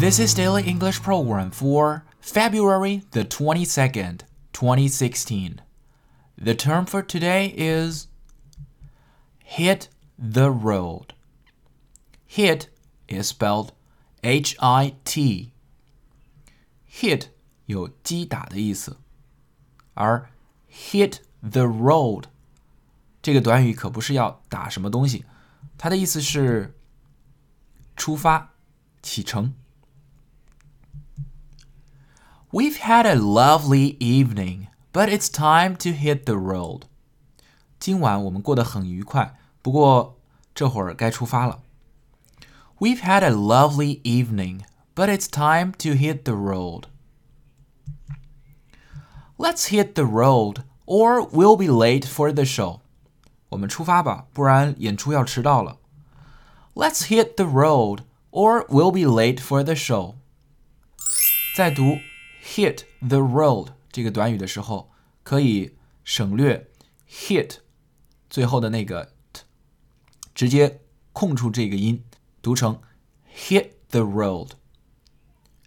This is Daily English Program for February the 22nd, 2016. The term for today is hit the road. Hit is spelled H I T. Hit 有击打的意思，而 hit the road 这个短语可不是要打什么东西，它的意思是出发、启程。 We've had a lovely evening, but it's time to hit the road. 今晚我们过得很愉快，不过这会儿该出发了。We've had a lovely evening, but it's time to hit the road. Let's hit the road, or we'll be late for the show. 我们出发吧，不然演出要迟到了。Let's hit the road, or we'll be late for the show. 再读 hit the road 这个短语的时候，可以省略 hit 最后的那个 t，直接空出这个音，读成 hit the road.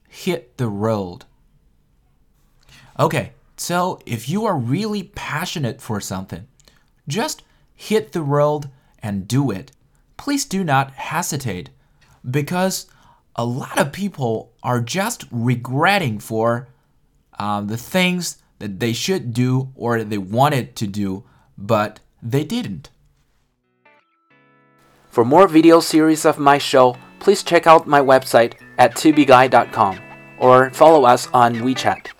Hit the road. Okay, so if you are really passionate for something, just hit the road and do it. Please do not hesitate because a lot of people are just regretting for um, the things that they should do or they wanted to do, but they didn't. For more video series of my show, please check out my website at tubeguy.com or follow us on WeChat.